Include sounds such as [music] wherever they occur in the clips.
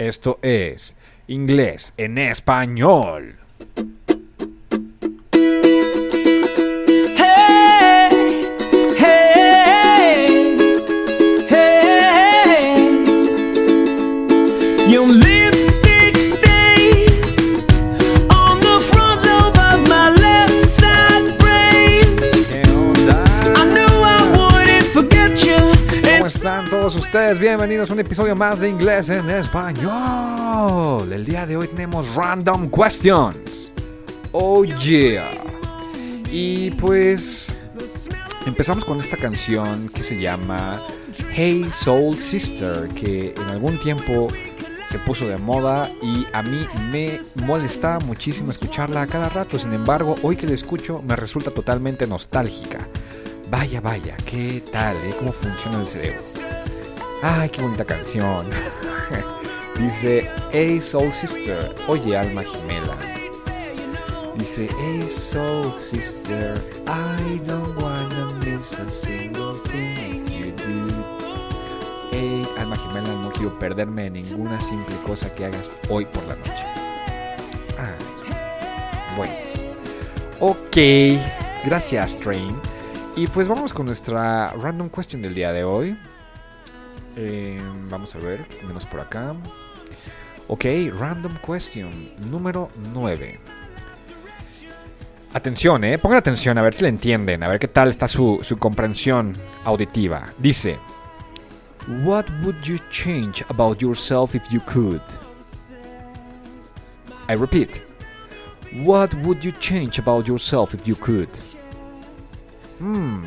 Esto es Inglés en Español. Ustedes? Bienvenidos a un episodio más de Inglés en Español. El día de hoy tenemos Random Questions. Oh yeah. Y pues empezamos con esta canción que se llama Hey Soul Sister, que en algún tiempo se puso de moda y a mí me molestaba muchísimo escucharla a cada rato. Sin embargo, hoy que la escucho me resulta totalmente nostálgica. Vaya, vaya, ¿qué tal? eh? ¿Cómo funciona el cerebro? Ay, qué bonita canción. [laughs] Dice, Hey Soul Sister, oye alma gemela. Dice, Hey Soul Sister, I don't wanna miss a single thing you do. Hey alma gemela, no quiero perderme de ninguna simple cosa que hagas hoy por la noche. Ay, bueno. Ok, gracias Train. Y pues vamos con nuestra random question del día de hoy. Eh, vamos a ver, menos por acá. Ok, random question número 9. Atención, eh, pongan atención a ver si le entienden, a ver qué tal está su, su comprensión auditiva. Dice: What would you change about yourself if you could? I repeat. What would you change about yourself if you could? Hmm,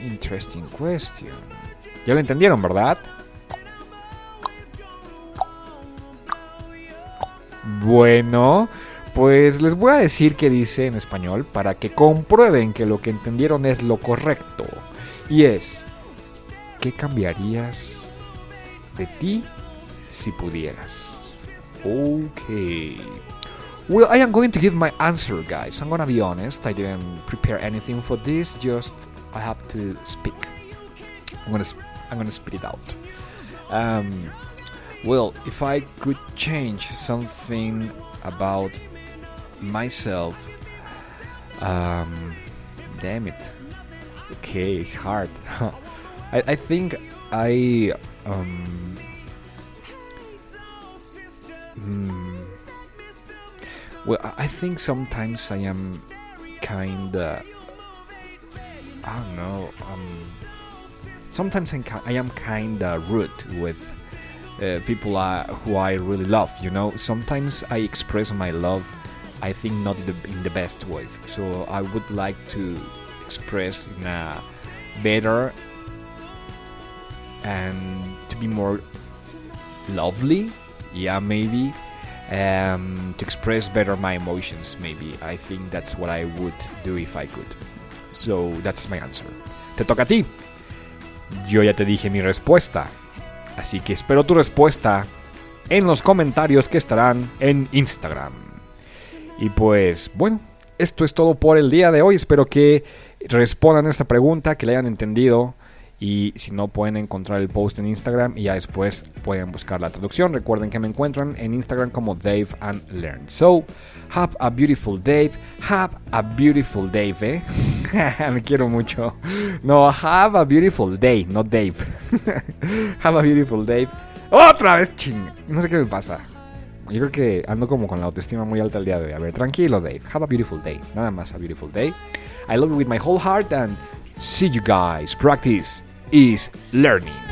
interesting question. Ya lo entendieron, ¿verdad? Bueno, pues les voy a decir qué dice en español para que comprueben que lo que entendieron es lo correcto. Y es, ¿qué cambiarías de ti si pudieras? Ok. Well, I am going to give my answer, guys. I'm gonna be honest. I didn't prepare anything for this. Just I have to speak. I'm gonna I'm gonna spit it out. Um, well, if I could change something about myself, um, damn it. Okay, it's hard. [laughs] I, I think I um. hmm, well, I think sometimes I am kinda. I don't know. Um, sometimes I'm, I am kinda rude with uh, people who I really love. You know, sometimes I express my love. I think not in the, in the best ways. So I would like to express in a better and to be more lovely. Yeah, maybe um, to express better my emotions. Maybe I think that's what I would do if I could. So that's my answer. Te toca a ti. Yo ya te dije mi respuesta. Así que espero tu respuesta en los comentarios que estarán en Instagram. Y pues bueno, esto es todo por el día de hoy. Espero que respondan esta pregunta, que la hayan entendido. Y si no, pueden encontrar el post en Instagram y ya después pueden buscar la traducción. Recuerden que me encuentran en Instagram como Dave and Learn. So, have a beautiful day. Have a beautiful day, ¿eh? [laughs] me quiero mucho. No, have a beautiful day, no Dave. [laughs] have a beautiful day. Otra vez, ching. No sé qué me pasa. Yo creo que ando como con la autoestima muy alta el día de hoy. A ver, tranquilo, Dave. Have a beautiful day. Nada más a beautiful day. I love you with my whole heart and see you guys. Practice is learning.